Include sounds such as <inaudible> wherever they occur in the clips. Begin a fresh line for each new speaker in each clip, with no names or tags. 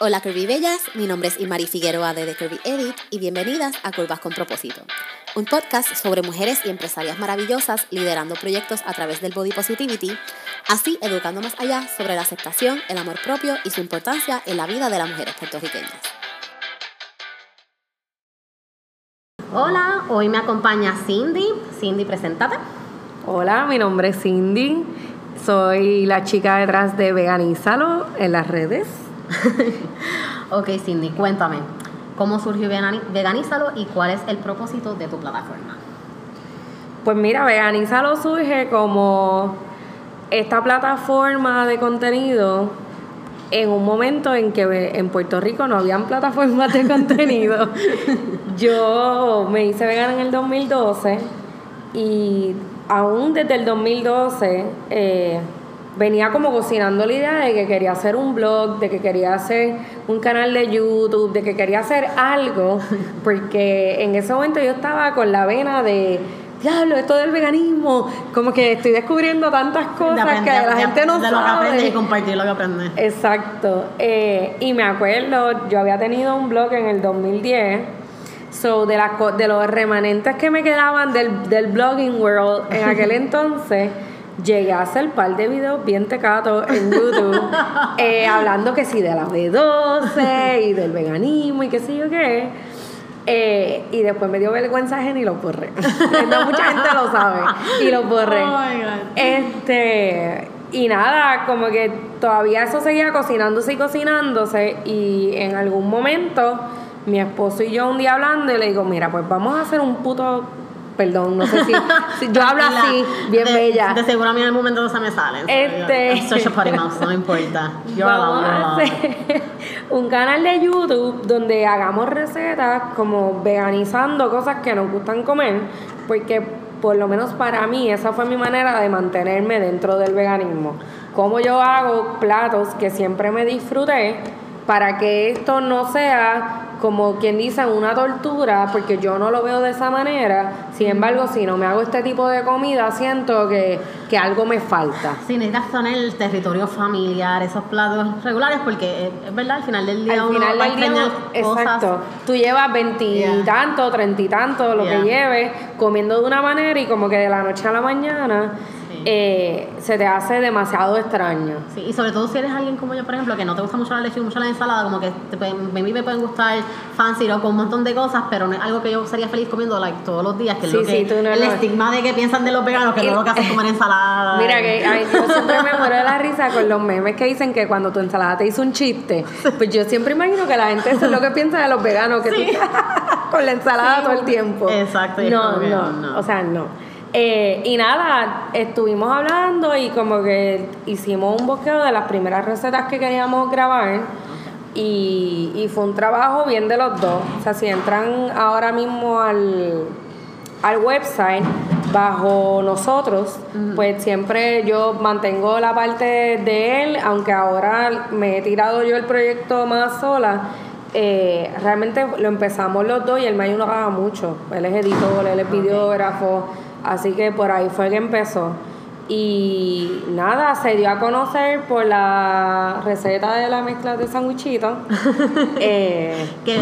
Hola Curvy Bellas, mi nombre es Imari Figueroa de The Curvy Edit y bienvenidas a Curvas con Propósito, un podcast sobre mujeres y empresarias maravillosas liderando proyectos a través del body positivity, así educando más allá sobre la aceptación, el amor propio y su importancia en la vida de las mujeres puertorriqueñas. Hola, hoy me acompaña Cindy. Cindy, preséntate.
Hola, mi nombre es Cindy. Soy la chica detrás de Veganízalo en las redes. <laughs>
ok, Cindy, cuéntame, ¿cómo surgió Veganízalo y cuál es el propósito de tu plataforma?
Pues mira, Veganízalo surge como esta plataforma de contenido en un momento en que en Puerto Rico no habían <laughs> plataformas de contenido. <laughs> Yo me hice vegana en el 2012 y aún desde el 2012 eh, venía como cocinando la idea de que quería hacer un blog, de que quería hacer un canal de YouTube, de que quería hacer algo, <laughs> porque en ese momento yo estaba con la vena de diablo, esto del veganismo, como que estoy descubriendo tantas cosas que la gente no
de
sabe.
Lo que y compartir lo que aprendes.
Exacto. Eh, y me acuerdo, yo había tenido un blog en el 2010. So, de, las de los remanentes que me quedaban del, del blogging world en <laughs> aquel entonces, llegué a hacer un par de videos bien tecatos en YouTube, <laughs> eh, hablando que sí de la B12 y del veganismo y qué sé yo qué. Eh, y después me dio vergüenza ajena y lo borré. <laughs> no mucha gente lo sabe. Y lo borré. Oh este, y nada, como que todavía eso seguía cocinándose y cocinándose. Y en algún momento, mi esposo y yo un día hablando, y le digo, mira, pues vamos a hacer un puto Perdón, no sé si, <laughs> yo hablo así, bien bella.
De seguro a mí en el momento no se me sale.
Este,
Soy potty mouse, no importa.
Yo Vamos a hacer <laughs> un canal de YouTube donde hagamos recetas como veganizando cosas que nos gustan comer, porque por lo menos para mí esa fue mi manera de mantenerme dentro del veganismo. Como yo hago platos que siempre me disfruté para que esto no sea como quien dice una tortura, porque yo no lo veo de esa manera. Sin embargo, si no me hago este tipo de comida, siento que, algo me falta.
Sí, necesitas tener el territorio familiar, esos platos regulares, porque es verdad, al final del día al uno final del día,
Exacto. Tú llevas veintitantos, treinta y tanto, lo que lleves, comiendo de una manera y como que de la noche a la mañana eh, se te hace demasiado extraño.
Sí, y sobre todo si eres alguien como yo, por ejemplo, que no te gusta mucho la leche y mucho la ensalada, como que te a mí me pueden gustar fancy o con un montón de cosas, pero no es algo que yo sería feliz comiendo like, todos los días, que es lo que, el estigma de que piensan de los veganos, que no lo que hacen comer ensalada. <laughs>
Mira, que yo siempre me muero de la risa con los memes que dicen que cuando tu ensalada te hizo un chiste, pues yo siempre imagino que la gente eso es lo que piensa de los veganos, que tú <laughs> con la ensalada todo el tiempo.
Exacto.
no, no, o sea, no. Eh, y nada, estuvimos hablando y como que hicimos un bosqueo de las primeras recetas que queríamos grabar. Y, fue un trabajo bien de los dos. O sea, si entran ahora mismo al, al website bajo nosotros, pues siempre yo mantengo la parte de él, aunque ahora me he tirado yo el proyecto más sola. Eh, realmente lo empezamos los dos y él me ayudaba mucho. Él es editor, él es videógrafo. Así que por ahí fue que empezó. Y nada, se dio a conocer por la receta de la mezcla de sandwichito. <laughs> eh,
que,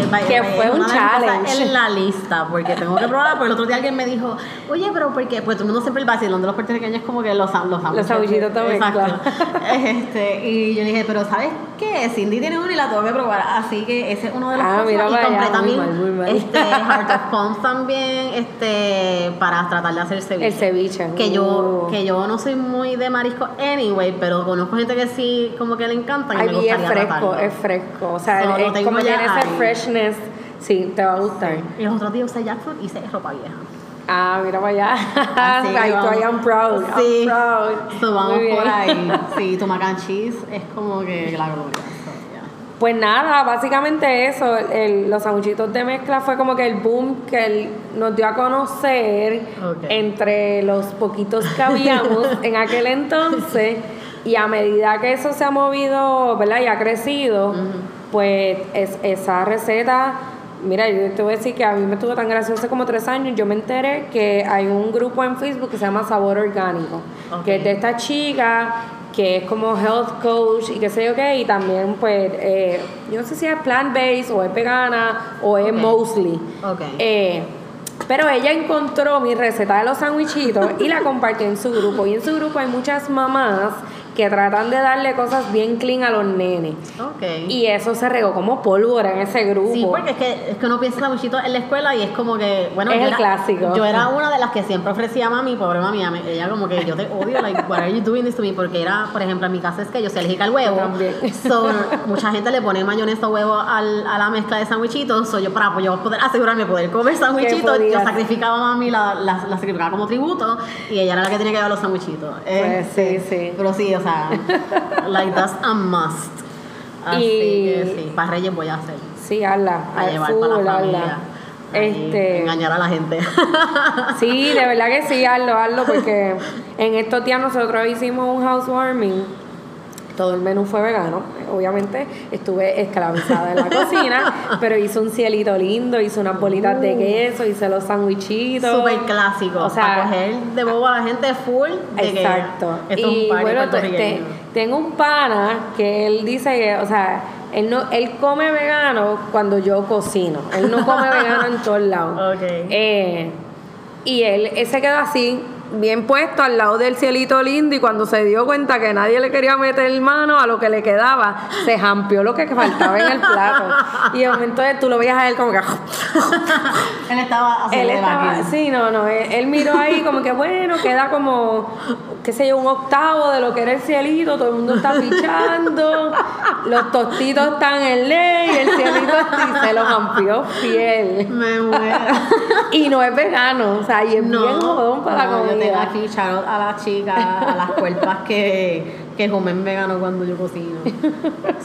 fue un challenge. en la lista, porque tengo que probar. Pero el otro día alguien me dijo, oye, pero ¿por qué? Pues todo el mundo siempre el vacilón de los puertorriqueños es como que los, los,
los sandwichitos también.
Exacto. <laughs> este, y yo dije, pero ¿sabes qué? Cindy tiene uno y la tengo que probar. Así que ese es uno de los
ah, mira, y
compré también este Heart of Palms también este, para tratar de hacer ceviche.
El ceviche.
Que yo, que yo no no soy muy de marisco anyway, pero conozco gente que sí, como que le encanta. Y me gustaría
es fresco, es fresco. O sea, es, como tiene ese freshness. Sí, te va a gustar.
Y los otros días usé jackfruit y hice ropa vieja.
Ah, mira para allá. Así, I am proud.
Sí.
I'm proud.
So, vamos por ahí. <laughs> Sí, tu mac and cheese es como que la gloria.
Pues nada, básicamente eso, los sanguchitos de mezcla fue como que el boom que él nos dio a conocer entre los poquitos que habíamos <laughs> en aquel entonces y a medida que eso se ha movido, ¿verdad? Y ha crecido, pues es, esa receta, mira, yo te voy a decir que a mí me estuvo tan gracioso hace como tres años, yo me enteré que hay un grupo en Facebook que se llama Sabor Orgánico, que es de esta chica que es como health coach y qué sé yo qué, y también pues, eh, yo no sé si es plant-based o es vegana o es
Ok.
mostly. Eh, pero ella encontró mi receta de los sandwichitos y la compartió en su grupo. Y en su grupo hay muchas mamás que tratan de darle cosas bien clean a los nenes.
Ok.
Y eso se regó como pólvora en ese grupo.
Sí, porque es que, es que uno piensa sanguchito en la escuela y es como que, bueno,
Es el
era-
clásico.
Yo era una de las que siempre ofrecía a mami, pobre mami, ella como que yo te odio, like, what are you doing this to me? Porque era, por ejemplo, en mi casa es que yo soy alérgica al huevo. So, mucha gente le pone mayonesa o huevo al, a la mezcla de sandwichitos. So, yo para pues, yo poder asegurarme de poder comer sandwichitos, yo sacrificaba a mami, la, la, la sacrificaba como tributo y ella era la que tenía que llevar los sandwichitos.
Pues, sí, sí.
Pero sí, o sea, like that's a must. Así
Y-
que sí, para Reyes voy a hacer
Sí, hazla.
a llevar
full,
para la familia.
Este,
engañar a la gente. <laughs>
Sí, de verdad que sí, hazlo, hazlo, porque en estos días nosotros hicimos un housewarming. Todo el menú fue vegano, obviamente estuve esclavizada en la cocina, <laughs> pero hice un cielito lindo, hice unas bolitas de queso, hice los sandwichitos.
Súper clásico.
O sea,
para coger de bobo a la gente full. De que
Exacto.
esto es
y
un
bueno, te- tengo un pana que él dice que, o sea, él no, él come vegano cuando yo cocino. Él no come <laughs> vegano en todos lados.
Ok.
Eh, y él, él se quedó así, bien puesto al lado del cielito lindo y cuando se dio cuenta que nadie le quería meter mano a lo que le quedaba, se jampeó lo que faltaba en el plato. Y momento tú lo veías a él como que... <laughs>
Él estaba así
Él estaba, sí, no, no, él, él miró ahí como que bueno, queda como, qué sé yo, un octavo de lo que era el cielito, todo el mundo está pichando, los tostitos están en ley, el cielito sí, se lo amplió fiel.
Me muero. <laughs>
Y no es vegano, o sea, y es bien jodón para
no, yo
comida.
aquí shout out a las chicas, a las cuerpas que, que comen vegano cuando yo cocino.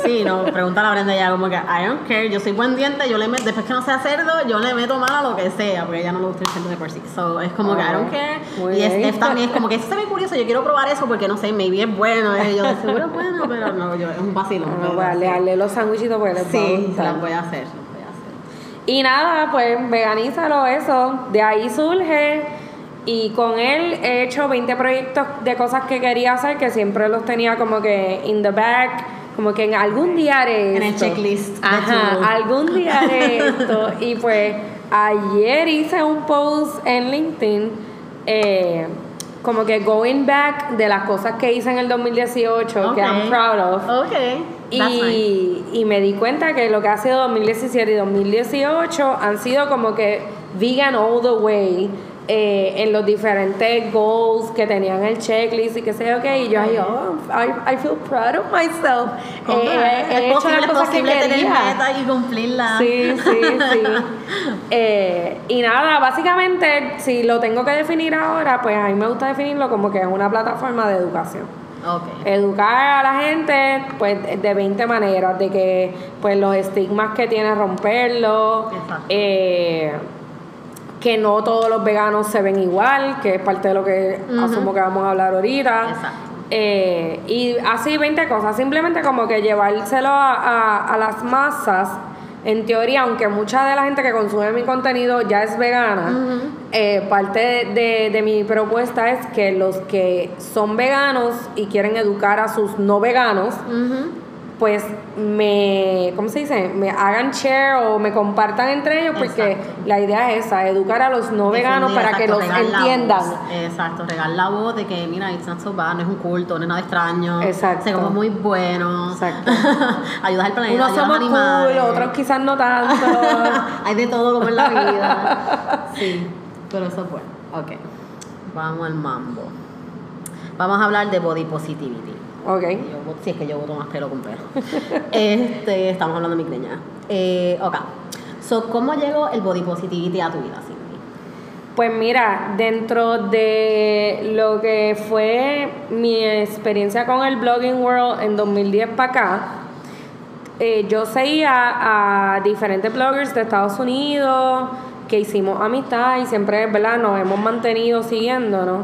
Sí, no, pregunta a la Brenda ya como que I don't care, yo soy buen diente, yo le meto, después que no sea cerdo, yo le meto mal a lo que sea, porque a ella no le gusta el cerdo de por sí. So, es como que I don't care.
Muy
y. Steph también es como que eso se ve curioso, yo quiero probar eso porque no sé, maybe es bueno. eh, Yo de seguro es bueno, pero no, yo, es un vacilón.
No, voy a darle los sándwichitos porque les
Sí,
gustar.
las voy a hacer, las voy a hacer.
Y nada, pues veganízalo eso. De ahí surge. Y con él he hecho 20 proyectos de cosas que quería hacer, que siempre los tenía como que in the back, como que en algún día haré
En el
esto.
checklist
Ajá, algún día haré <laughs> esto. Y pues ayer hice un post en LinkedIn, eh, como que going back de las cosas que hice en el 2018, que I'm proud of.
Ok. that's nice.
Y, y me di cuenta que lo que ha sido 2017 y 2018 han sido como que vegan all the way eh, en los diferentes goals que tenían el checklist y que sé yo qué. Y yo ahí, oh, I, I feel proud of myself.
¿Cómo
Eh,
es?
he hecho
posible,
las cosas que
tener
quería.
metas y cumplirlas.
Sí, sí, sí. <laughs> Eh, y nada, básicamente, si lo tengo que definir ahora, pues a mí me gusta definirlo como que es una plataforma de educación educar a la gente pues de 20 maneras de que pues los estigmas que tiene romperlo
Exacto.
eh, que no todos los veganos se ven igual que es parte de lo que asumo que vamos a hablar ahorita
Exacto.
Eh, y así 20 cosas simplemente como que llevárselo a, a- a las masas en teoría aunque mucha de la gente que consume mi contenido ya es vegana eh, parte de, de- de mi propuesta es que los que son veganos y quieren educar a sus no veganos. Pues me, ¿cómo se dice? Me hagan share o me compartan entre ellos, porque
Exacto.
la idea es esa, educar a los no veganos para que los entiendan.
voz. Exacto, regar la voz de que, mira, it's not so bad, no es un culto, no es nada extraño.
Exacto.
Se come muy bueno.
Exacto. <laughs>
ayudas al planeta,
Unos somos cool, otros quizás no tanto. <laughs>
Hay de todo como en la vida. <laughs> Sí, pero eso es bueno. Ok, vamos al mambo. Vamos a hablar de body positivity.
Ok.
Yo si es que yo voto más pelo con pelo. <laughs> este, estamos hablando de migraña. Eh, ok. So, ¿Cómo llegó el body positivity a tu vida, Cindy?
Pues mira, dentro de lo que fue mi experiencia con el Blogging World en 2010 para acá, eh, yo seguía a diferentes bloggers de Estados Unidos que hicimos amistad y siempre, ¿verdad? Nos hemos mantenido siguiéndonos.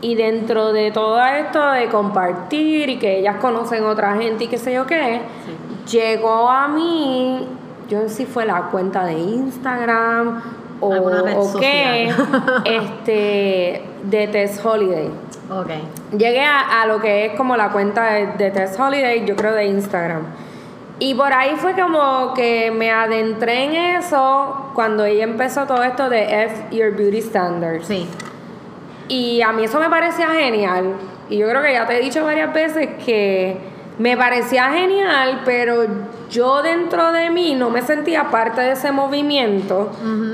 Y dentro de todo esto de compartir y que ellas conocen otra gente y qué sé yo qué, llegó a mí, yo no sé si fue la cuenta de Instagram o, o qué, <laughs> este, de Tess Holiday.
Ok.
llegué a, a lo que es como la cuenta de, de Tess Holiday, yo creo de Instagram. Y por ahí fue como que me adentré en eso cuando ella empezó todo esto de F Your Beauty Standards.
Sí.
Y a mí eso me parecía genial. Y yo creo que ya te he dicho varias veces que me parecía genial, pero yo dentro de mí no me sentía parte de ese movimiento,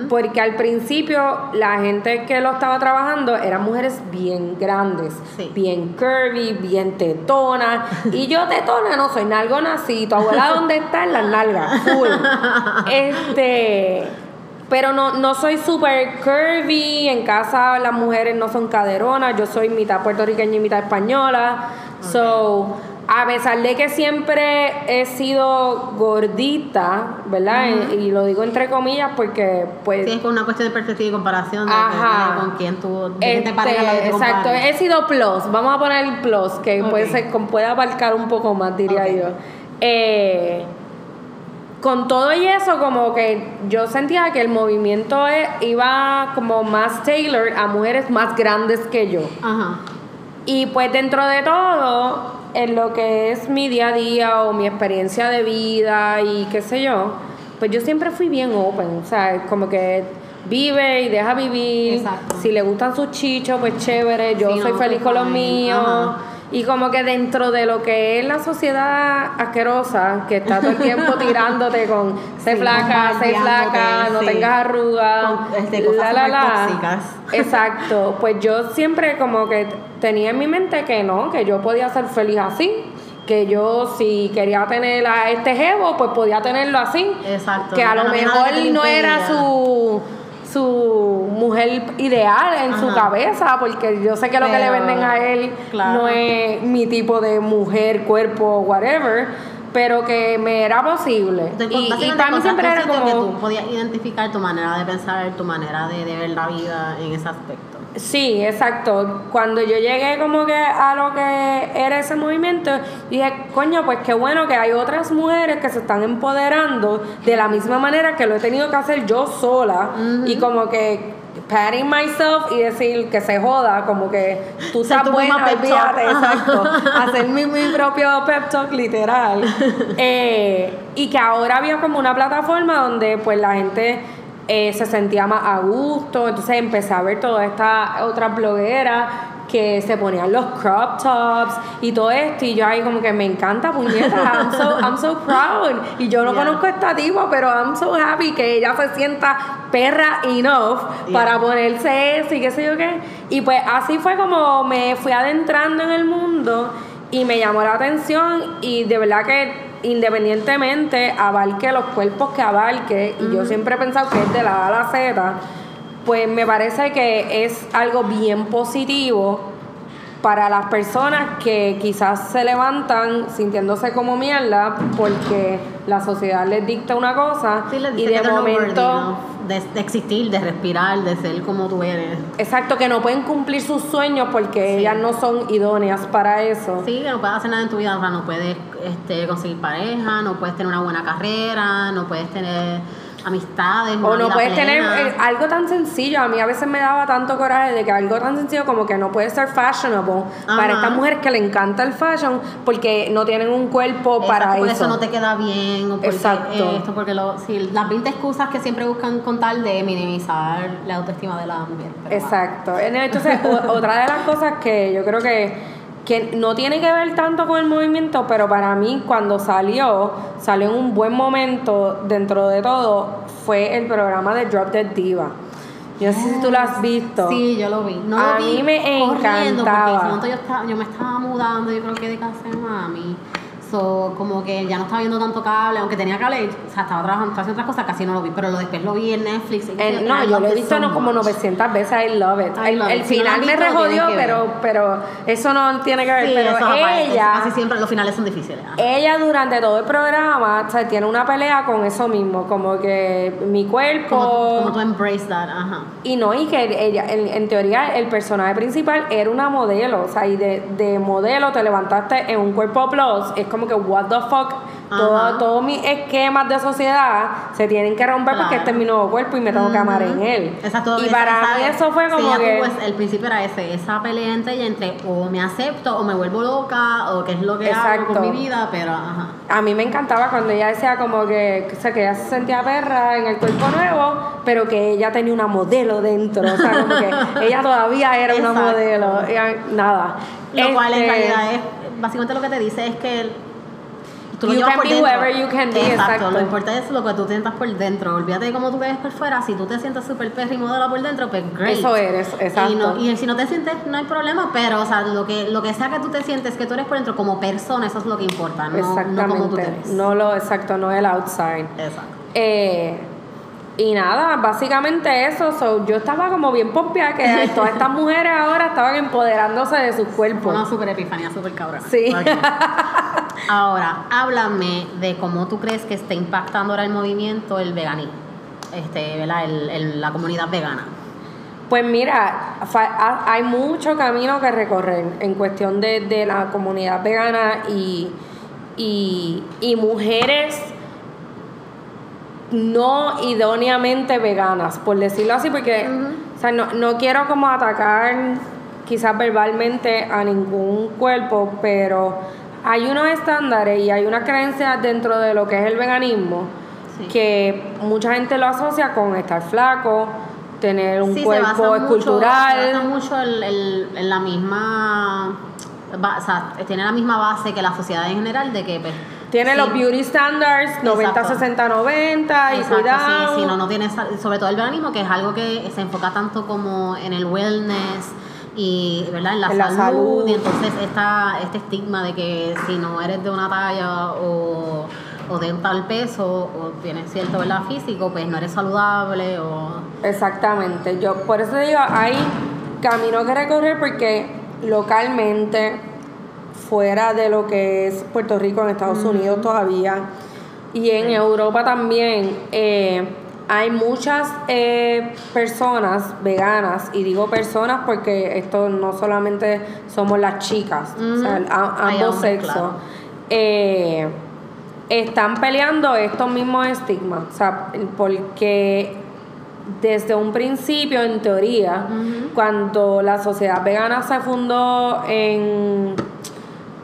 porque al principio la gente que lo estaba trabajando eran mujeres bien grandes,
Sí.
bien curvy, bien tetonas. y yo tetona no soy nalgona así. ¿Tu abuela dónde está? En las nalgas, full. <laughs> Este pero no, no soy súper curvy, en casa las mujeres no son caderonas, yo soy mitad puertorriqueña y mitad española, so a pesar de que siempre he sido gordita, ¿verdad? y, y lo digo entre comillas porque pues...
Sí, es una cuestión de perspectiva y comparación de,
Ajá.
de con quién tú, de
Este,
te
exacto,
compares.
he sido plus, vamos a poner el plus, que puede,
Ok.
ser, puede abarcar un poco más, diría yo. Eh, con todo y eso, como que yo sentía que el movimiento e- iba como más tailored a mujeres más grandes que yo.
Ajá.
Y pues dentro de todo, en lo que es mi día a día o mi experiencia de vida y qué sé yo, pues yo siempre fui bien open, o sea, como que vive y deja vivir.
Exacto.
Si le gustan sus chichos, pues chévere, yo
Sí,
soy
no,
feliz con los míos.
Ajá.
Y como que dentro de lo que es la sociedad asquerosa, que está todo el tiempo <laughs> tirándote con sé
Sí,
flaca, sé flaca, no
sí.
tengas arrugas,
este, cosas supertóxicas. <laughs>
Exacto, pues yo siempre como que tenía en mi mente que no, que yo podía ser feliz así, que yo si quería tener a este jevo, pues podía tenerlo así.
Exacto,
Que a lo mejor no era su su mujer ideal en su cabeza, porque yo sé que lo que le venden a él
claro.
no es mi tipo de mujer, cuerpo, whatever, pero que me era posible. Y, y para mí siempre era
que
como...
tú podías identificar tu manera de pensar, tu manera de, de ver la vida en ese aspecto.
Sí, exacto. Cuando yo llegué como que a lo que era ese movimiento, dije, coño, pues qué bueno que hay otras mujeres que se están empoderando de la misma manera que lo he tenido que hacer yo sola y como que patting myself y decir que se joda, como que tú estás buena, olvídate, exacto. Hacer mi, mi propio pep talk literal. <laughs> Eh, y que ahora había como una plataforma donde pues la gente eh, se sentía más a gusto, entonces empecé a ver todas estas otras blogueras que se ponían los crop tops y todo esto y yo ahí como que me encanta puñeta <laughs> I'm so, I'm so proud y yo no
Yeah.
conozco a esta tipa pero I'm so happy que ella se sienta perra enough
Yeah.
para ponerse eso y qué sé yo qué y pues así fue como me fui adentrando en el mundo y me llamó la atención y de verdad que independientemente abarque los cuerpos que abarque y yo siempre he pensado que es de la A a la Z pues me parece que es algo bien positivo para las personas que quizás se levantan sintiéndose como mierda porque la sociedad les dicta una cosa
Sí,
y de momento.
De, de existir, de respirar, de ser como tú eres.
exacto que no pueden cumplir sus sueños porque
Sí.
ellas no son idóneas para eso
Sí, que no puedes hacer nada en tu vida, o sea, no puedes este, conseguir pareja, no puedes tener una buena carrera, no puedes tener amistades.
O no puedes tener eh, algo tan sencillo. A mí a veces me daba tanto coraje de que algo tan sencillo como que no puede ser fashionable para estas mujeres que le encanta el fashion porque no tienen un cuerpo
Exacto,
para
por
eso.
eso no te queda bien, o porque
Exacto.
esto, porque lo, sí, las 20 excusas que siempre buscan con tal de minimizar la autoestima de la mujer.
Exacto. Entonces, otra de las cosas que yo creo que, que no tiene que ver tanto con el movimiento, pero para mí cuando salió, salió en un buen momento dentro de todo, fue el programa de Drop Dead Diva. Yo no sé si tú lo has visto.
Sí, yo lo vi. No
A
lo vi
mí me encantaba.
Porque en ese momento yo, estaba, yo me estaba mudando, yo creo que de casa de mami. So, como que ya no estaba viendo tanto cable, aunque tenía cable, o sea, estaba trabajando, haciendo otras cosas, casi no lo vi, pero lo después lo vi en Netflix.
El-
I
no, yo lo he visto no, como
much.
900 veces, I love it.
I
el
love
el
it. Si no lo
final me rejodió, pero, pero eso no tiene que ver.
Sí,
pero ella,
Casi siempre los finales son difíciles.
ella durante todo el programa o sea, tiene una pelea con eso mismo, como que mi cuerpo...
Como, como tú embrace that, ajá.
Y no, y que ella, en, en teoría, el personaje principal era una modelo, o sea, y de, de modelo te levantaste en un cuerpo plus, es como que, what the fuck todo, todos mis esquemas de sociedad se tienen que romper porque
Claro.
este es mi nuevo cuerpo y me tengo que amar en él.
Exacto.
y para
esa-
mí eso fue
sí,
como
ya
que...
el principio era ese, esa pelea entre ella entre o me acepto o me vuelvo loca o qué es lo que hago
Exacto.
con mi vida, pero ajá.
A mí me encantaba cuando ella decía como que, o sea, que ella se sentía perra en el cuerpo nuevo, pero que ella tenía una modelo dentro. O sea, como que <laughs> ella todavía era una modelo. Ella- nada.
Lo cual en
Este,
realidad es, básicamente lo que te dice es que el- tú lo
You
llevas
can
por
be
dentro.
whoever you can be, exacto.
Lo importante es lo que tú sientas por dentro. Olvídate de cómo tú ves por fuera. Si tú te sientes súper perra y modelo por dentro, pues great.
Eso eres, exacto.
Y, no- y si no te sientes, no hay problema, pero o sea, lo que, lo que sea que tú te sientes, que tú eres por dentro como persona, eso es lo que importa, no, no como tú te ves.
No lo exacto, no el outside.
Exacto.
Eh, y nada, básicamente eso. so, yo estaba como bien pompeada que <laughs> todas estas mujeres ahora estaban empoderándose de sus cuerpos.
una super epifanía, super cabrona.
Sí. <laughs>
Ahora, háblame de cómo tú crees que está impactando ahora el movimiento el veganismo, este, ¿verdad? El, el- la comunidad vegana.
Pues mira, hay mucho camino que recorrer en cuestión de, de la comunidad vegana y, y, y mujeres no idóneamente veganas, por decirlo así, porque o sea, no, no quiero como atacar quizás verbalmente a ningún cuerpo, pero hay unos estándares y hay una creencia dentro de lo que es el veganismo
Sí.
que mucha gente lo asocia con estar flaco, tener un
Sí,
cuerpo escultural.
se basa mucho el- el- en la misma. ba- o sea, tiene la misma base que la sociedad en general de que. pues,
Tiene
sí,
los beauty standards 90,
Exacto.
60, 90 y cuidado.
sí, sí, no, no tiene, sobre todo el veganismo, que es algo que se enfoca tanto como en el wellness y ¿verdad? en la,
En la
salud, y entonces esta, este estigma de que si no eres de una talla o, o de un tal peso o tienes cierto ¿verdad? físico, pues no eres saludable o...
Exactamente. Yo por eso digo, hay camino que recorrer porque localmente, fuera de lo que es Puerto Rico, en Estados Unidos todavía, y en Europa también, eh, hay muchas eh, personas veganas, y digo personas porque esto no solamente somos las chicas, o sea, a- ambos sexos.
claro.
eh, están peleando estos mismos estigmas, o sea, porque desde un principio, en teoría, cuando la sociedad vegana se fundó en,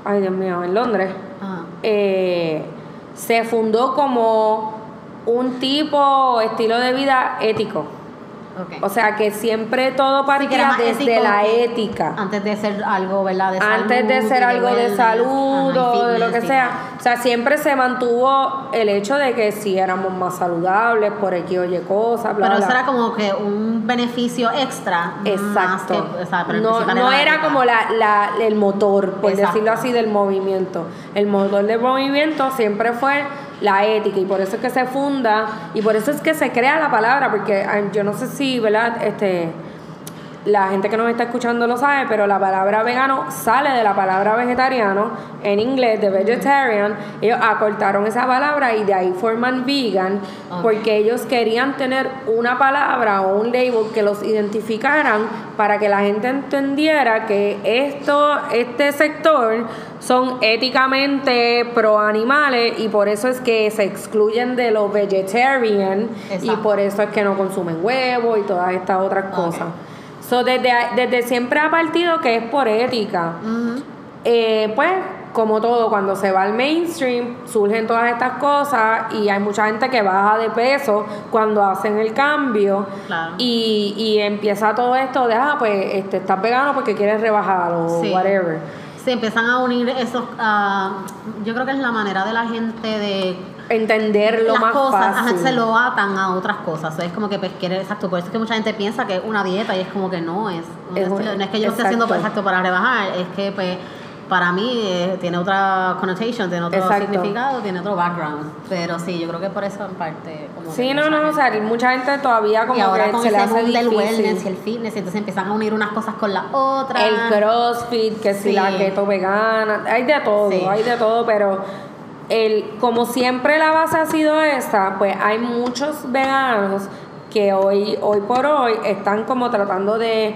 ay Dios mío, en Londres,
Ajá.
eh, se fundó como un tipo o estilo de vida ético. O sea, que siempre todo partía desde la ética.
Antes de ser algo, ¿verdad? De
Antes de
salud
ser algo de salud
ajá, y
o de lo que sea. O sea, siempre se mantuvo el hecho de que si éramos más saludables por X o Y cosas, bla,
Pero
bla.
eso era como que un beneficio extra. Más
Exacto.
que, o sea, pero el
no no era
ética.
como la, la- el motor, por
Exacto.
decirlo así, del movimiento. El motor del movimiento siempre fue la ética y por eso es que se funda y por eso es que se crea la palabra, porque ay, yo no sé si, ¿verdad? Este, la gente que nos está escuchando lo sabe, pero la palabra vegano sale de la palabra vegetariano en inglés, de vegetarian. Ellos acortaron esa palabra y de ahí forman vegan, porque ellos querían tener una palabra o un label que los identificaran para que la gente entendiera que esto, este sector son éticamente pro animales y por eso es que se excluyen de los vegetarian y por eso es que no consumen huevos y todas estas otras cosas. So, desde, desde siempre ha partido que es por ética. Eh, pues, como todo, cuando se va al mainstream, surgen todas estas cosas y hay mucha gente que baja de peso cuando hacen el cambio
Claro.
y, y empieza todo esto de, ah, pues, este, estás vegano porque quieres rebajar o
Sí.
whatever.
Se empiezan a unir esos. ah, yo creo que es la manera de la gente de.
Entenderlo
las
más
cosas ajá,
fácil.
se lo atan a otras cosas. O sea, es como que pues, quiere, exacto. Por eso es que mucha gente piensa que es una dieta y es como que no es. un
Es
estilo.
un-
no es que yo lo esté haciendo
exacto.
exacto para rebajar, es que pues para mí eh, tiene otra connotation, tiene otro
Exacto.
significado, tiene otro background. Pero sí, yo creo que por eso en parte. Como
Sí, no, no, o sea, mucha gente todavía como
y ahora
que
con
se le hace
boom del wellness y el fitness, entonces empiezan a unir unas cosas con las otras.
El crossfit, que si
Sí.
la keto vegana, hay de todo,
Sí.
hay de todo, pero el, como siempre la base ha sido esta, pues hay muchos veganos que hoy, hoy por hoy están como tratando de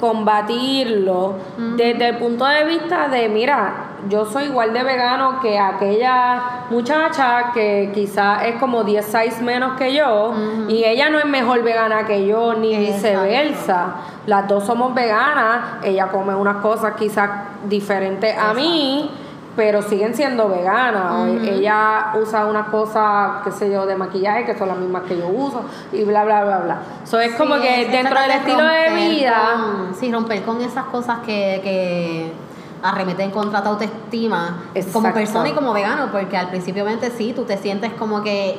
combatirlo desde el punto de vista de, mira, yo soy igual de vegano que aquella muchacha que quizás es como 10 size menos que yo y ella no es mejor vegana que yo ni viceversa. Las dos somos veganas, ella come unas cosas quizás diferentes a mí pero siguen siendo veganas. Ella usa unas cosas, qué sé yo, de maquillaje que son las mismas que yo uso y bla, bla, bla, bla. So, es como que dentro del estilo de vida...
sí, romper con esas cosas que, que arremeten contra tu autoestima como persona y como vegano, porque al principio sí, tú te sientes como que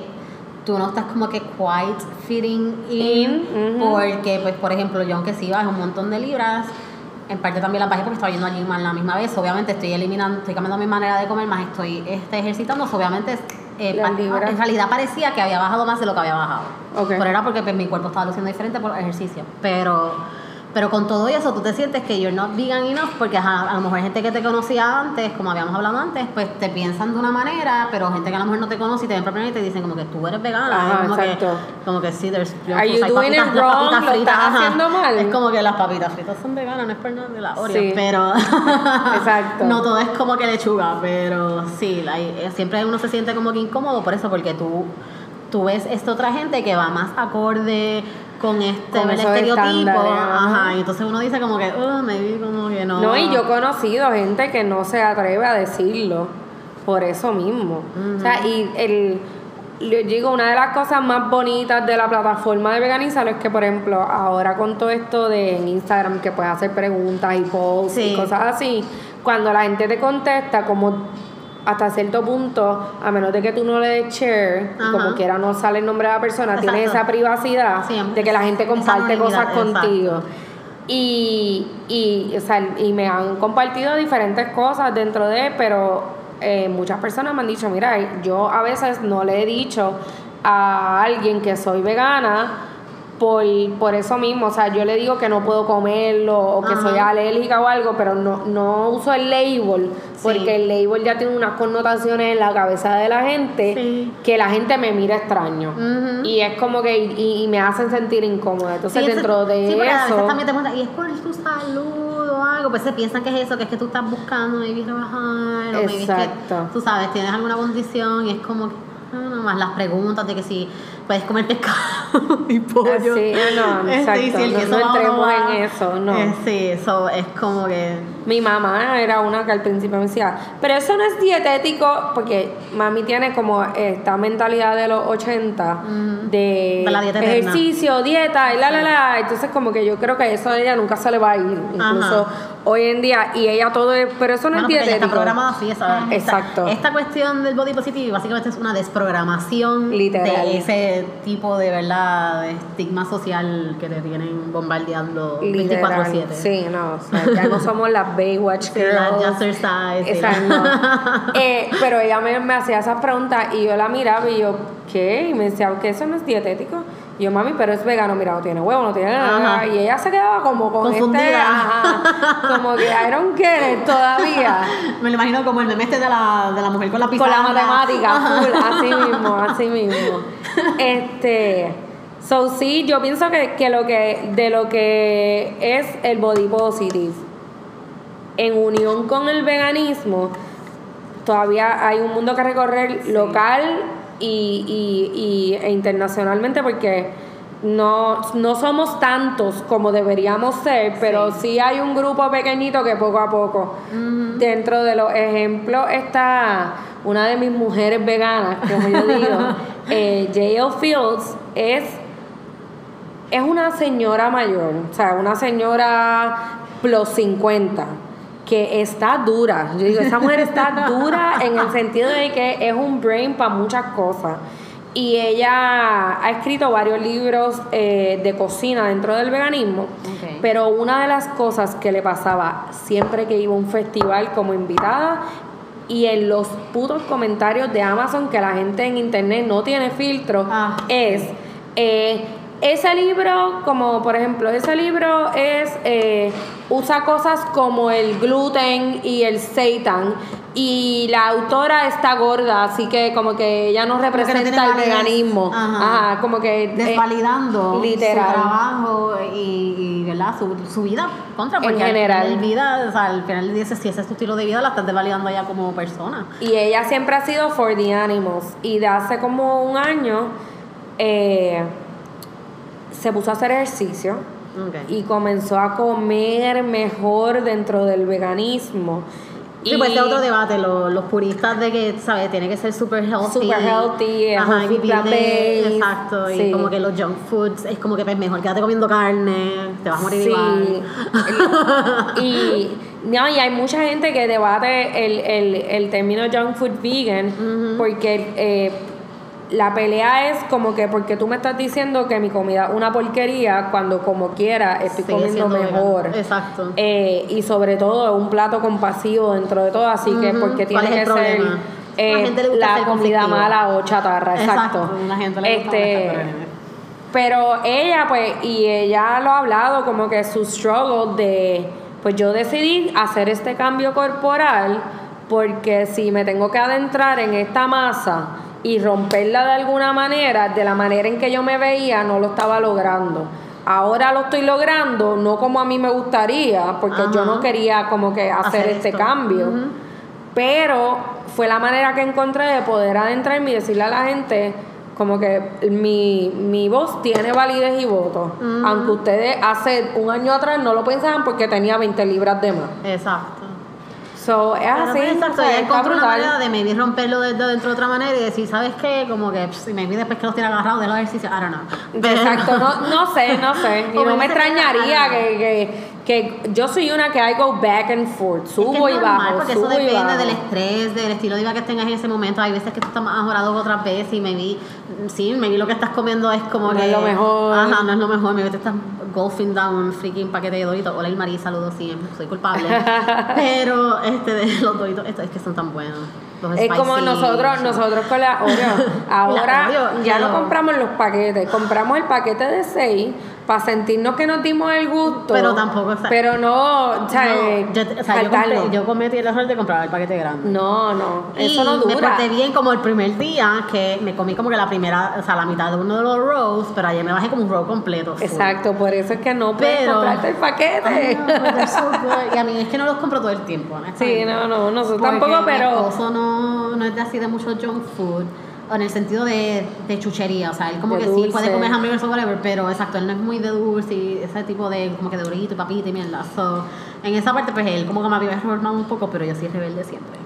tú no estás como que quite fitting in, porque pues por ejemplo yo aunque sí bajo un montón de libras en parte también la bajé porque estaba yendo allí mal la misma vez. Obviamente estoy eliminando, estoy cambiando mi manera de comer, más estoy este, ejercitando. Obviamente, eh, en realidad parecía que había bajado más de lo que había bajado. Pero era porque pues, mi cuerpo estaba luciendo diferente por ejercicio. Pero pero con todo eso, tú te sientes que you're not vegan enough, porque a lo mejor gente que te conocía antes, como habíamos hablado antes, pues te piensan de una manera, pero gente que a lo mejor no te conoce y te ven por primera y te dicen como que tú eres vegana. como, exacto. Que, como que sí, there's,
Are you doing it wrong? Las papitas haciendo mal?
Es como que las papitas fritas son veganas, no es por nada de la Oreo, pero <laughs> exacto. no todo es como que lechuga, pero sí, eh, siempre uno se siente como que incómodo por eso, porque tú tú ves esta otra gente que va más acorde con este estereotipo. Ajá, y entonces uno dice como que, oh, maybe como que no.
No, y yo he conocido gente que no se atreve a decirlo por eso mismo. O sea, y el yo digo, una de las cosas más bonitas de la plataforma de Veganizar es que, por ejemplo, ahora con todo esto de Instagram que puedes hacer preguntas y posts y cosas así, cuando la gente te contesta, como hasta cierto punto, a menos de que tú no le des share, como quiera no sale el nombre de la persona, tiene esa privacidad de que la gente comparte cosas contigo. Y, y, o sea, y me han compartido diferentes cosas dentro de, pero eh, muchas personas me han dicho, mira, yo a veces no le he dicho a alguien que soy vegana por, por eso mismo, o sea, yo le digo que no puedo comerlo o que soy alérgica o algo, pero no, no uso el label, porque el label ya tiene unas connotaciones en la cabeza de la gente que la gente me mira extraño. Y es como que, y, me hacen sentir incómoda. Entonces, dentro de eso...
también te y es por tu salud o algo, pues se piensan que es eso, que es que tú estás buscando maybe rebajar, o Exacto. que, tú sabes, tienes alguna condición y es como que, ah, más las preguntas de que si puedes comer pescado <laughs> y pollo.
Sí, no, exacto. Este, y si no, entremos en eso, no.
Eh, sí, eso es como que...
Mi mamá era una que al principio me decía, pero eso no es dietético, porque mami tiene como esta mentalidad de los 80 de, ejercicio, dieta y la, la, la. Entonces como que yo creo que eso a ella nunca se le va a ir. Incluso hoy en día, y ella todo es, pero eso no es dietético.
Está programada así, esa,
Exacto.
Esta, cuestión del body positive básicamente es una desprogramación
Literal.
de ese tipo de verdad de estigma social que te tienen bombardeando 24/7.
Sí, no, ya no somos las Baywatch <laughs> Girls.
Exacto. <laughs>
eh, pero ella me, me hacía esas preguntas y yo la miraba y yo, ¿qué? Y me decía, ¿qué eso no es dietético? Y yo, mami, pero es vegano, mira, no tiene huevo, no tiene nada. Y ella se quedaba como con este,
Confundida.
Este, como que I don't get it todavía. <laughs>
Me lo imagino como el meme este de la, de la mujer con la pizarra.
Con la matemática, full, así mismo, así mismo. Este, so sí, yo pienso que, que lo que, de lo que es el body positive, en unión con el veganismo, todavía hay un mundo que recorrer local y, y, e internacionalmente porque no, no somos tantos como deberíamos ser, pero sí. hay un grupo pequeñito que poco a poco, dentro de los ejemplos está una de mis mujeres veganas, como yo digo, <laughs> eh, J.L. Fields, es, es una señora mayor, o sea, una señora plus 50 que está dura. Yo digo, esa mujer está <laughs> dura en el sentido de que es un brain para muchas cosas. Y ella ha escrito varios libros eh, de cocina dentro del veganismo. Pero una de las cosas que le pasaba siempre que iba a un festival como invitada y en los putos comentarios de Amazon que la gente en internet no tiene filtro ah. es eh, ese libro, como por ejemplo, ese libro es, eh, usa cosas como el gluten y el seitan Y la autora está gorda, así que como que ella no
no
representa
tiene
el veganismo.
Ajá.
Ajá, como que... eh,
desvalidando
literal.
su trabajo y, y, ¿verdad? Su, su vida contra
En
porque al
general.
del vida, o sea, al final día si ese es tu estilo de vida la estás desvalidando ya como persona
Y ella siempre ha sido for the animals. Y de hace como un año eh, se puso a hacer ejercicio y comenzó a comer mejor dentro del veganismo.
Sí, pues este otro debate, lo- los puristas de que, ¿sabes? Tiene que ser super healthy.
Super healthy,
Ajá, y vivir de-. Exacto, y
Sí.
como que los junk foods es como que pues mejor quédate comiendo carne, te vas a morir
Sí.
igual. <laughs>
y, no, y hay mucha gente que debate el, el, el término junk food vegan porque eh, la pelea es como que porque tú me estás diciendo que mi comida es una porquería cuando como quiera estoy
Sigue
comiendo mejor.
vegano. Exacto.
Eh, y sobre todo un plato compasivo dentro de todo, así que porque
¿Cuál
tiene
es
que ser eh,
la ser
comida mala o chatarra, exacto.
La gente le gusta
Este,
pero
ella, pues, y ella lo ha hablado como que su struggle de, pues yo decidí hacer este cambio corporal porque si me tengo que adentrar en esta masa y romperla de alguna manera, de la manera en que yo me veía, no lo estaba logrando. Ahora lo estoy logrando, no como a mí me gustaría, porque yo no quería como que hacer,
Hacer
este
esto.
cambio. Pero fue la manera que encontré de poder adentrarme y decirle a la gente como que mi, mi voz tiene validez y voto. Aunque ustedes hace un año atrás no lo pensaban porque tenía 20 libras de más.
Exacto.
So, es
Pero,
así.
exacto,
está
encontró una manera de maybe romperlo de, de dentro de otra manera y decir, ¿sabes qué? Como que, pss, y maybe después que los tiene agarrados de los ejercicios, I don't know.
Exacto, no, no sé, no sé. <laughs> Y no me
me
extrañaría que, que, que yo soy una que I go back and forth,
Es
subo
que es
y bajo,
porque
subo
eso
y
depende
bajo.
del estrés, del estilo de vida que tengas en ese momento. Hay veces que tú estás más ajorado que otras veces y maybe, sí, maybe lo que estás comiendo es como
No
que...
es lo mejor.
Ajá, no es lo mejor. Maybe te estás golfing down un freaking paquete de doritos. Hola, el Marí, saludos, sí, soy culpable. <laughs> Pero, este, de <laughs> los doritos, estos es que son tan buenos. Los
Es como nosotros, nosotros con la Oreo. <laughs> Ahora
Oreo,
ya no compramos los paquetes, compramos el paquete de 6 para sentirnos que nos dimos el gusto.
Pero tampoco, o sea,
Pero no, o sea, eh,
No, yo, o sea, yo,
faltarlo.
compré- yo cometí el error de comprar el paquete grande.
No, no, eso no
Me
dura.
porté bien como el primer día que me comí como que la primera, o sea, la mitad de uno de los rolls, pero ayer me bajé como un roll completo. full.
Exacto, por eso es que no puedes
Pero-
comprarte el paquete.
They're so. <laughs> Y a mí es que no los compro todo el tiempo.
Sí, no, no, nosotros tampoco,
Mi
pero
esposo no, no es de así de mucho junk food. En el sentido de, de chuchería, o sea, él como
De
que sí
dulce.
puede comer hamburgers o whatever, pero exacto, él no es muy de dulce y ese tipo de, como que de dorito y papita y mierda. So, en esa parte, pues él como que me había reformado un poco, pero yo sí rebelde siempre.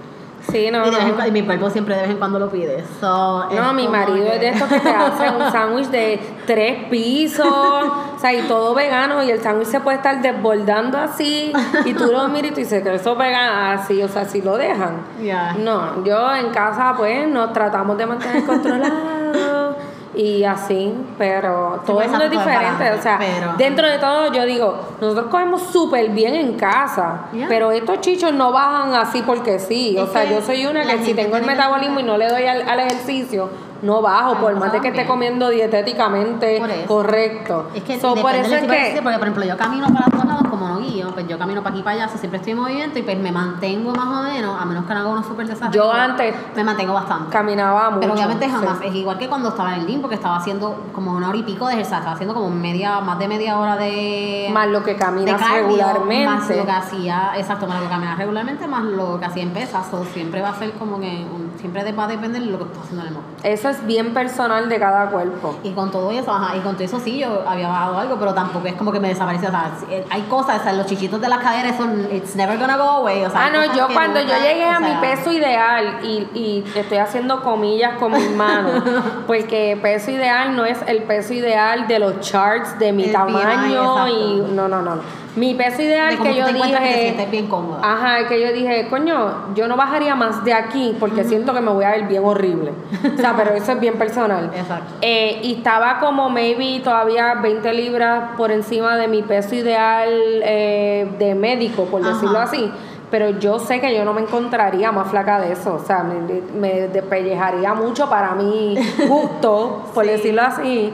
Sí, no,
y, de vez en
no.
cua- y mi cuerpo siempre de vez en cuando lo pide. So,
No, mi marido
que-
es de estos que te hace un sándwich de tres pisos, o sea, y todo vegano, y el sándwich se puede estar desbordando así, y tú lo miras y tú dices que eso pega así, o sea, si lo dejan.
Ya.
No, yo en casa pues nos tratamos de mantener controlados y así, pero todo
pues,
el mundo es
exacto, todo es
diferente, o sea,
pero-
dentro de todo yo digo, nosotros comemos súper bien en casa,
Yeah.
pero estos chichos no bajan así porque sí, o sea, yo soy una
la
que si tengo el
que
metabolismo y no le doy al, al ejercicio, no bajo,
Ah,
por más de que esté comiendo dietéticamente correcto.
Es que
So, por eso es que
porque por ejemplo yo camino para como no guío, pues yo camino para aquí para allá, siempre estoy en movimiento y pues me mantengo más o menos, a menos que no haga uno súper desastre.
Yo antes
me mantengo bastante.
caminaba mucho.
Pero obviamente jamás,
sí.
es igual que cuando estaba en el gym, porque estaba haciendo como una hora y pico de ejercicio, estaba haciendo como media, más de media hora de...
Más lo que caminas
cardio,
regularmente.
Más lo que hacía, exacto, más lo que caminaba regularmente, más lo que hacía en pesas, so, siempre va a ser como que, un- siempre va a depender de lo que estás haciendo en el momento.
Eso es bien personal de cada cuerpo.
Y con todo eso, ajá, y con todo eso sí, yo había bajado algo, pero tampoco es como que me desapareció. O sea, eh, hay cosas, o sea, los chichitos de las caderas son, it's never gonna go away. O sea,
Ah, no, yo cuando yo llegué a mi peso ideal y, y estoy haciendo comillas con mis manos, <laughs> porque peso ideal no es el peso ideal de los charts de mi tamaño
BMI,
y no, no, no. Mi peso ideal
de
que yo
que
dije,
bien cómoda.
ajá, que yo dije, coño, yo no bajaría más de aquí porque siento que me voy a ver bien horrible. O sea, pero eso es bien personal. <laughs>
Exacto.
Eh, y estaba como maybe todavía 20 libras por encima de mi peso ideal eh, de médico, por
Ajá.
decirlo así. Pero yo sé que yo no me encontraría más flaca de eso. O sea, me, me despellejaría mucho para mi gusto, <laughs> por
Sí.
decirlo así.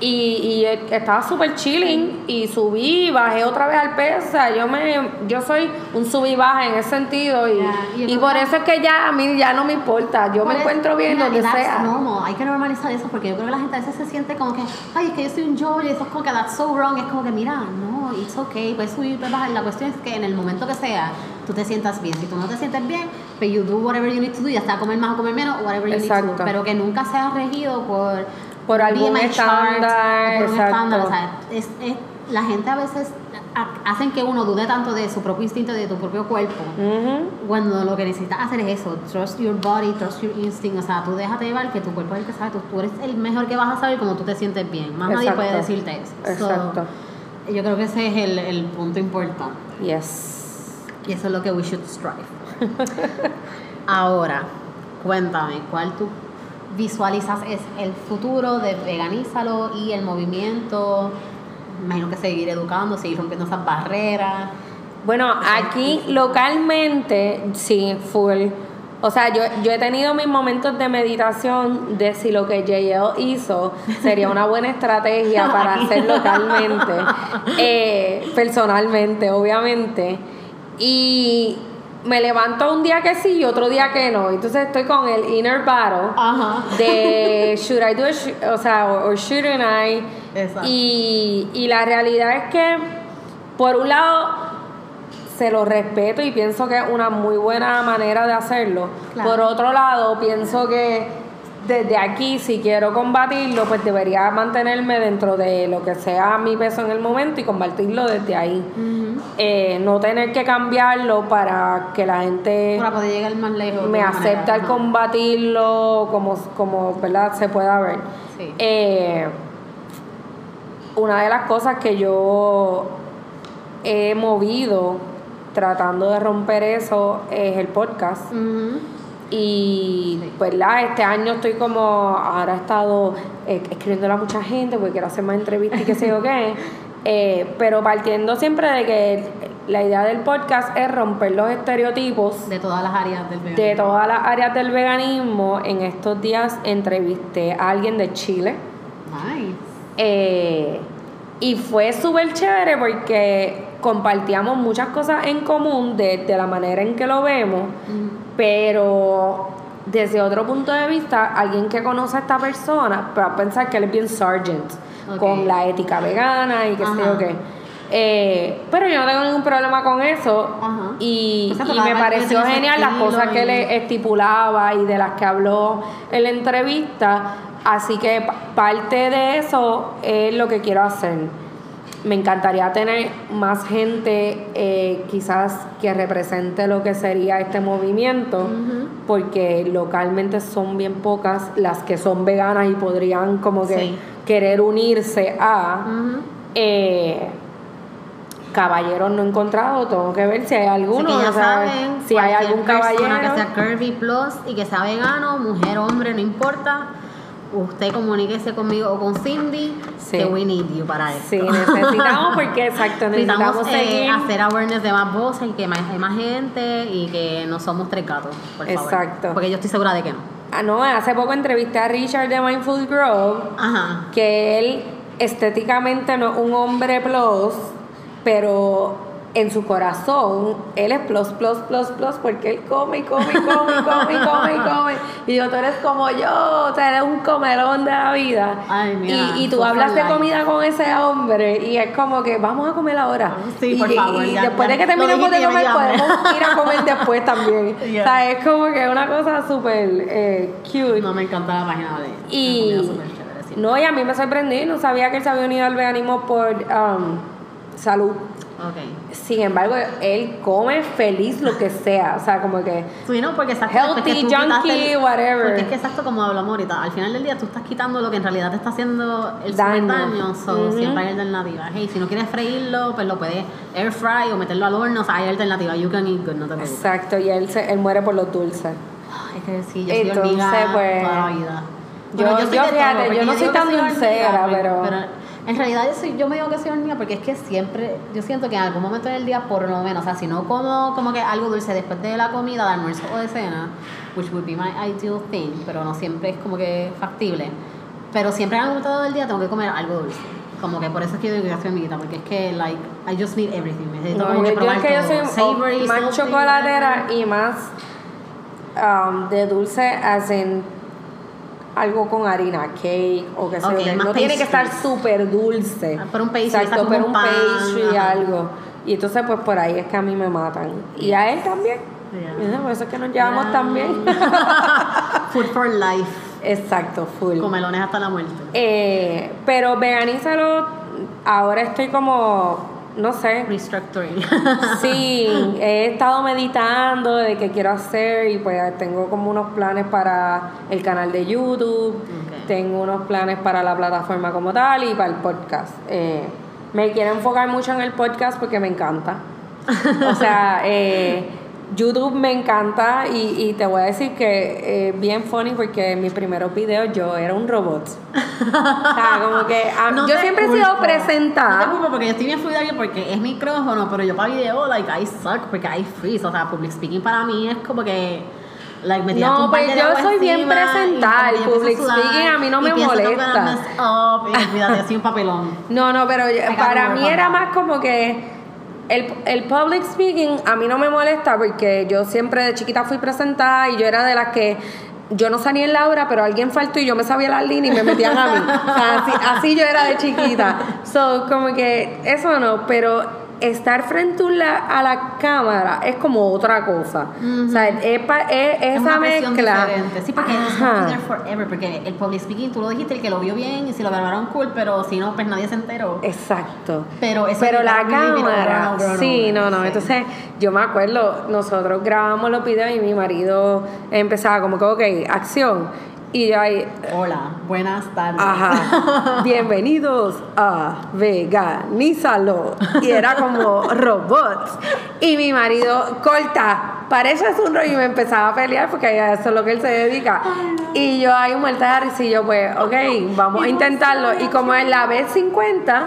Y, y estaba súper chilling y subí, bajé otra vez al peso. O sea, yo, me, yo soy un sub y baja en ese sentido. Y,
y
por eso es que ya a mí ya no me importa. Yo me encuentro bien donde sea.
normal. Hay que normalizar eso porque yo creo que la gente a veces se siente como que, ay, es que yo soy un yo y eso es como que that's so wrong. Es como que, mira, no, it's okay, puedes subir, puedes bajar. La cuestión es que en el momento que sea, tú te sientas bien. Si tú no te sientes bien, pues you do whatever you need to do, ya sea comer más o comer menos, whatever you need to
Exacto.
do. Pero que nunca seas regido por,
Por algún estándar, exacto.
estándar. O sea, es, es- la gente a veces ha- hacen que uno dude tanto de su propio instinto de tu propio cuerpo
Ujú.
cuando lo que necesitas hacer es eso, trust your body, trust your instinct, o sea, tú déjate llevar que tu cuerpo es el que sabe, tú, tú eres el mejor que vas a saber cuando tú te sientes bien, más nadie
Exacto.
puede decirte eso. So,
Exacto.
yo creo que ese es el, el punto importante
Yes.
y eso es lo que we should strive for. <laughs> Ahora, cuéntame, ¿cuál tú visualizas es el futuro de Veganízalo y el movimiento? Imagino que seguir educando, seguir rompiendo esas barreras.
Bueno, aquí localmente, sí, full. O sea, yo, yo he tenido mis momentos de meditación de si lo que JL hizo sería una buena estrategia <laughs> para hacer localmente, eh, personalmente, obviamente. Y me levanto un día que sí y otro día que no. Entonces estoy con el inner battle
Ajá.
de <laughs> should I do it, o sea, or, or shouldn't I.
Exacto.
Y, y la realidad es que, por un lado, se lo respeto y pienso que es una muy buena manera de hacerlo.
Claro.
Por otro lado, pienso que desde aquí, si quiero combatirlo, pues debería mantenerme dentro de lo que sea mi peso en el momento y combatirlo desde ahí. Eh, no tener que cambiarlo para que la gente
Para poder llegar más lejos. de
me
manera,
al combatirlo como, como ¿verdad? se pueda ver.
Sí.
Eh, una de las cosas que yo he movido tratando de romper eso es el podcast. Y
Sí.
pues la, este año estoy como, ahora he estado eh, escribiéndole a mucha gente porque quiero hacer más entrevistas y qué sé yo qué. <laughs> Eh, pero partiendo siempre de que la idea del podcast es romper los estereotipos
De todas las áreas del veganismo.
de todas las áreas del veganismo. En estos días entrevisté a alguien de Chile.
Nice.
Eh, y fue súper chévere porque compartíamos muchas cosas en común de, de la manera en que lo vemos, pero desde otro punto de vista, alguien que conoce a esta persona va a pensar que él es bien sargent,
Ok.
con la ética vegana y qué sé yo qué. Eh, pero yo no tengo ningún problema con eso
Ajá.
y, me pareció genial las cosas que le estipulaba y de las que habló en la entrevista. Así que pa- parte de eso es lo que quiero hacer. Me encantaría tener más gente eh, quizás que represente lo que sería este movimiento, porque localmente son bien pocas las que son veganas y podrían como que
Sí.
querer unirse a... Eh, caballeros no he encontrado, tengo que ver si hay alguno,
Así que ya
o sea,
saben,
si hay algún caballero.
que sea curvy plus y que sea vegano, mujer, hombre, no importa. Usted comuníquese conmigo o con Cindy,
Sí.
que we need you para eso.
Sí, necesitamos porque <laughs> exacto, necesitamos
eh, hacer awareness de más voces y que más, hay más gente y que no somos tres gatos, por favor.
Exacto.
Porque yo estoy segura de que no.
Ah, no, hace poco entrevisté a Richard de Mindful Grove,
Ajá.
que él estéticamente no es un hombre plus, pero en su corazón él es plus, plus, plus, plus, porque él come y come y come y come y come y come. Y yo, tú eres como yo, o sea, eres un comelón de la vida.
Ay, mira,
y, y tú hablas de comida con ese hombre y es como que vamos a comer ahora.
Sí,
y,
por favor,
y
ya-
después
ya
de que terminemos de comer, podemos ir a comer <laughs> después también.
Yeah.
O sea, es como que una cosa súper eh, cute.
No me encanta la página de
Y no, y a mí me sorprendí, no sabía que él se había unido al veganismo por um, salud.
Ok.
Sin embargo, él come feliz lo que sea, o sea, como que
Sí, no, porque exacto,
Healthy,
que
junkie,
el-
whatever.
Porque es que exacto como hablamos ahorita, al final del día tú estás quitando lo que en realidad te está haciendo el
Daño.
daño, so
Ujú.
siempre hay alternativas. Hey, si no quieres freírlo, pues lo puedes air fry o meterlo al horno, o sea, hay alternativas. You can eat good, no te preocupes.
exacto, y él se, él muere por los dulces.
Es que sí, yo soy
Entonces,
hormiga
pues,
toda la vida.
yo-
Bueno,
yo,
soy de
fíjate,
todo,
yo no soy tan
hormiga,
dulcera,
pues,
pero-
en realidad yo, soy, yo me digo que soy hormiga porque es que siempre, yo siento que en algún momento en el día, por lo menos, o sea, si no como como que algo dulce después de la comida, de almuerzo o de cena, which would be my ideal thing, pero no siempre es como que factible. Pero siempre a mitad del día tengo que comer algo dulce. Como que por eso es que yo digo que soy amiguita, porque es que, like, I just need everything. Necesito
No,
como
yo,
que
yo
probar
es que yo soy
Savory,
más
salty,
chocolatera y más um, de dulce, hacen algo con harina, cake o qué sé yo. No tiene que estar súper dulce.
Ah, pero un pastry,
Exacto,
como
pero
un pan,
pastry,
ajá.
algo. Y entonces, pues por ahí es que a mí me matan. Y a él también.
Yeah.
Por eso es que nos llevamos
Yeah.
tan bien.
Food for life.
Exacto, full.
Comelones hasta la muerte.
Eh, pero veganízalo, ahora estoy como, no sé,
Restructuring. <laughs>
Sí, he estado meditando de qué quiero hacer y pues tengo como unos planes para el canal de YouTube,
Ok.
tengo unos planes para la plataforma como tal y para el podcast. Eh, me quiero enfocar mucho en el podcast porque me encanta. O sea, eh, YouTube me encanta y, y te voy a decir que es bien funny porque en mis primeros videos yo era un robot. O sea, como que ah, <laughs>
No
yo siempre he
culpo.
sido
No te
presentada.
culpo porque yo estoy bien fluida porque es micrófono, pero yo para video, like, I suck porque I freeze. O sea, public speaking para mí es como que. Like, me
No, pues yo soy bien
que yo
public
a sudar
speaking a mí no me molesta.
up, y así un papelón.
No, no, pero para mí era más como que el, el public speaking a mí no me molesta porque yo siempre de chiquita fui presentada y yo era de las que yo no salía en la hora, pero alguien faltó y yo me sabía las líneas y me metían a mí. O sea, así, así yo era de chiquita. So, como que eso no, pero estar frente a la, a la cámara es como otra cosa. O sea, es, pa- es-
Es
esa mezcla.
diferente. Sí, porque there forever. Porque el public speaking, tú lo dijiste, el que lo vio bien, y si lo grabaron cool, pero si no, pues nadie se enteró.
Exacto.
Pero eso
Pero la cámara,
over and over
sí, no, no.
Sí.
Entonces, yo me acuerdo, nosotros grabamos los videos y mi marido empezaba como que, ok, acción. Y yo ahí,
Hola, buenas tardes.
ajá, <laughs> bienvenidos a Veganízalo. Y era como robots. Y mi marido, corta, para eso es un rollo. Y me empezaba a pelear porque a eso es lo que él se dedica. Y yo ahí muerta de risa y yo, pues, ok, vamos a intentarlo. Y como en la vez 50,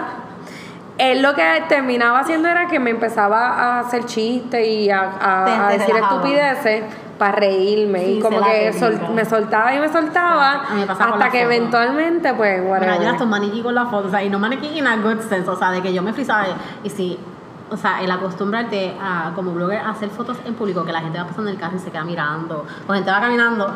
él lo que terminaba haciendo era que me empezaba a hacer chistes y a, a- decir estupideces para reírme.
Sí,
y como que sol- me soltaba y me soltaba
me
hasta que
foto.
eventualmente, pues,
Mira,
whatever.
yo hasta maniquí con la foto, o sea, y no maniquí in a good sense, o sea, de que yo me frisaba y si, o sea, el acostumbrarte a, como blogger, a hacer fotos en público, que la gente va pasando en el carro y se queda mirando, o gente va caminando,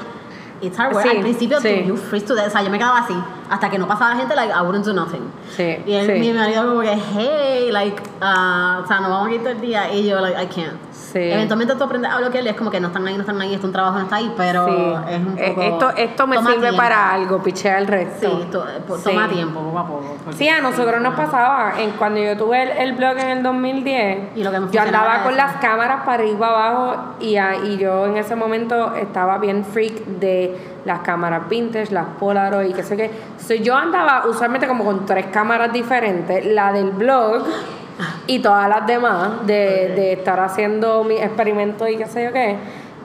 it's hard work.
Sí,
Al principio,
sí.
tú, you freeze to death, o sea, yo me quedaba así, hasta que no pasaba la gente, like, I wouldn't do nothing.
Sí,
Y él,
sí.
mi marido como que, hey, like, ah, o sea, nos vamos a quitar el día, y yo, like, I can't.
Sí.
Eventualmente tú aprendes a bloquear y es como que no están ahí, no están ahí, esto es un trabajo, no está ahí, pero
Sí.
es un
Eh,
poco...
esto, esto me sirve
tiempo.
para algo, pichea el resto.
Sí, to- toma tiempo, poco a poco.
Sí, a nosotros nos pasaba, en, cuando yo tuve el, el blog en el 2010,
Y lo que
yo andaba con
eso.
las cámaras para arriba abajo y, a- y yo en ese momento estaba bien freak de las cámaras vintage, las Polaroid y qué sé qué. So, yo andaba usualmente como con tres cámaras diferentes, la del blog y todas las demás, de, de estar haciendo mis experimentos y qué sé yo qué.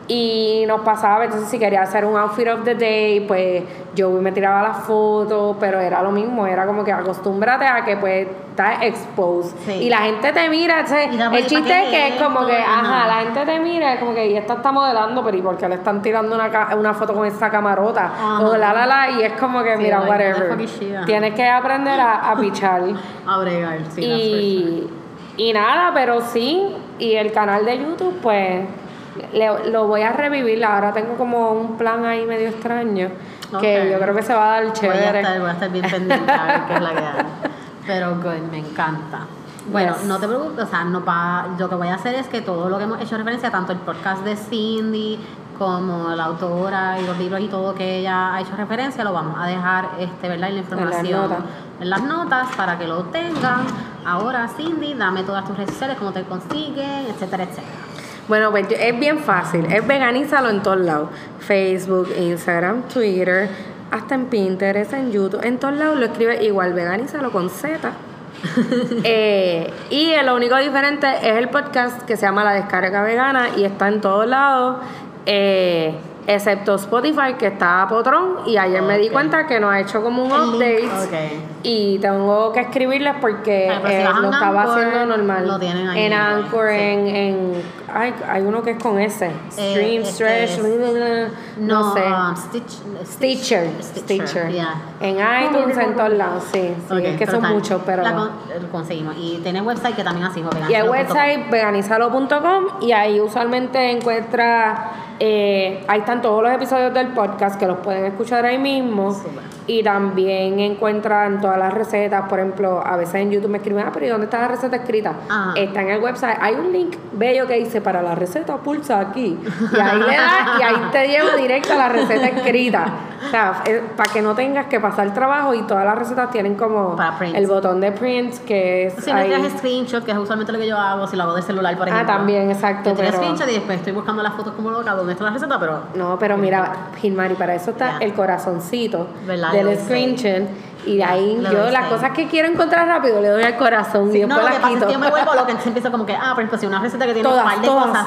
Y nos pasaba, entonces si quería hacer un outfit of the day, pues yo me tiraba las fotos, pero era lo mismo, era como que acostúmbrate a que pues estás exposed.
Sí.
Y la gente te mira,
la
el chiste
¿para
es que
es
como que, ajá, la gente te mira, es como que, y esta está modelando, pero ¿y por qué le están tirando una, una foto con esa camarota?
Ajá.
O la la la, y es como que,
Sí,
mira,
like,
whatever. Tienes que aprender a, a pichar. <laughs>
A bregar, sí,
y, y nada, pero sí, y el canal de YouTube, pues, le- lo voy a revivir. Ahora tengo como un plan ahí medio extraño, que
Ok.
yo creo que se va a dar
Voy a,
chévere.
estar, voy a estar bien pendiente a ver qué es la que hay. Pero good, me encanta. Bueno,
Yes.
no te preocupes, o sea, no pa, lo que voy a hacer es que todo lo que hemos hecho referencia, tanto el podcast de Cindy como la autora y los libros y todo que ella ha hecho referencia, lo vamos a dejar, este, ¿verdad? En la información,
notas.
en las notas para que lo tengan. Ahora, Cindy, dame todas tus redes sociales, cómo te consiguen, etcétera, etcétera.
Bueno, pues es bien fácil. Es veganízalo en todos lados. Facebook, Instagram, Twitter, hasta en Pinterest, en YouTube. En todos lados lo escribe igual, veganízalo con Z. <laughs> Eh, y lo único diferente es el podcast que se llama La Descarga Vegana y está en todos lados. eh, excepto Spotify que está a potrón y ayer me di cuenta que no ha hecho como un update
link, ok.
Y tengo que escribirles porque
Ah, si
eh, lo estaba
Anchor,
haciendo normal
lo tienen ahí
en Anchor
sí.
en, en Hay, hay uno que es con S. Stream,
este
Stretch,
es-
no, sé.
um, Stitch,
Stitcher, Stitcher.
yeah.
En iTunes, en todos lados, sí. sí,
Ok,
es que son muchos, pero...
la con- lo conseguimos. Y tiene website que también así,
Y el website veganizalo.com y ahí usualmente encuentra, eh, ahí están todos los episodios del podcast que los pueden escuchar ahí mismo.
Súper.
Y también encuentran todas las recetas, por ejemplo, a veces en YouTube me escriben, ah, pero ¿y dónde está la receta escrita?
Ajá.
Está en el website, hay un link bello que dice para la receta pulsa aquí. Y ahí le das y ahí te lleva directo a la receta escrita. O sea, es- para que no tengas que pasar trabajo y todas las recetas tienen como el botón de print que es
Si no
ahí.
tiras screenshot, que es usualmente lo que yo hago, si lo hago de celular, por
Ah,
ejemplo.
también, exacto,
Yo
pero-
screenshot y después estoy buscando las fotos como loca, dónde está la receta, pero
No, pero mira, Gilmari, para eso está el corazoncito
¿Verdad?
del screenshot. Y de ahí
Le
yo las cosas que quiero encontrar rápido le doy al corazón y
no,
después
lo que
las
pasa es
quito.
que yo me vuelvo loca, <laughs> entonces empiezo como que, ah, por ejemplo, si una receta que tiene
Todas,
un par de
todas.
cosas,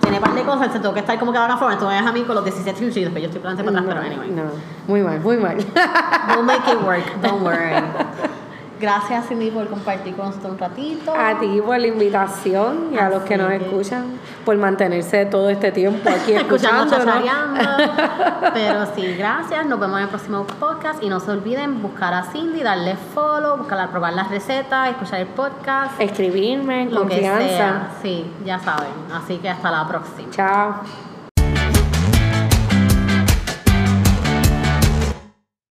tiene un par de cosas, entonces tengo que estar como que van a forma, tú me ves a mí con los 17 screenshots y después yo estoy plantando para atrás, pero anyway.
No, muy mal, muy mal.
We'll make it work, don't <laughs> worry. Gracias, Cindy, por compartir con nosotros un ratito.
A ti por la invitación y a los que nos
que-
escuchan por mantenerse todo este tiempo aquí <laughs>
escuchando. <laughs> Pero sí, gracias. Nos vemos en el próximo podcast. Y no se olviden buscar a Cindy, darle follow, buscar, probar las recetas, escuchar el podcast,
Escribirme en
lo que
confianza.
sea. Sí, ya saben. Así que hasta la próxima.
Chao.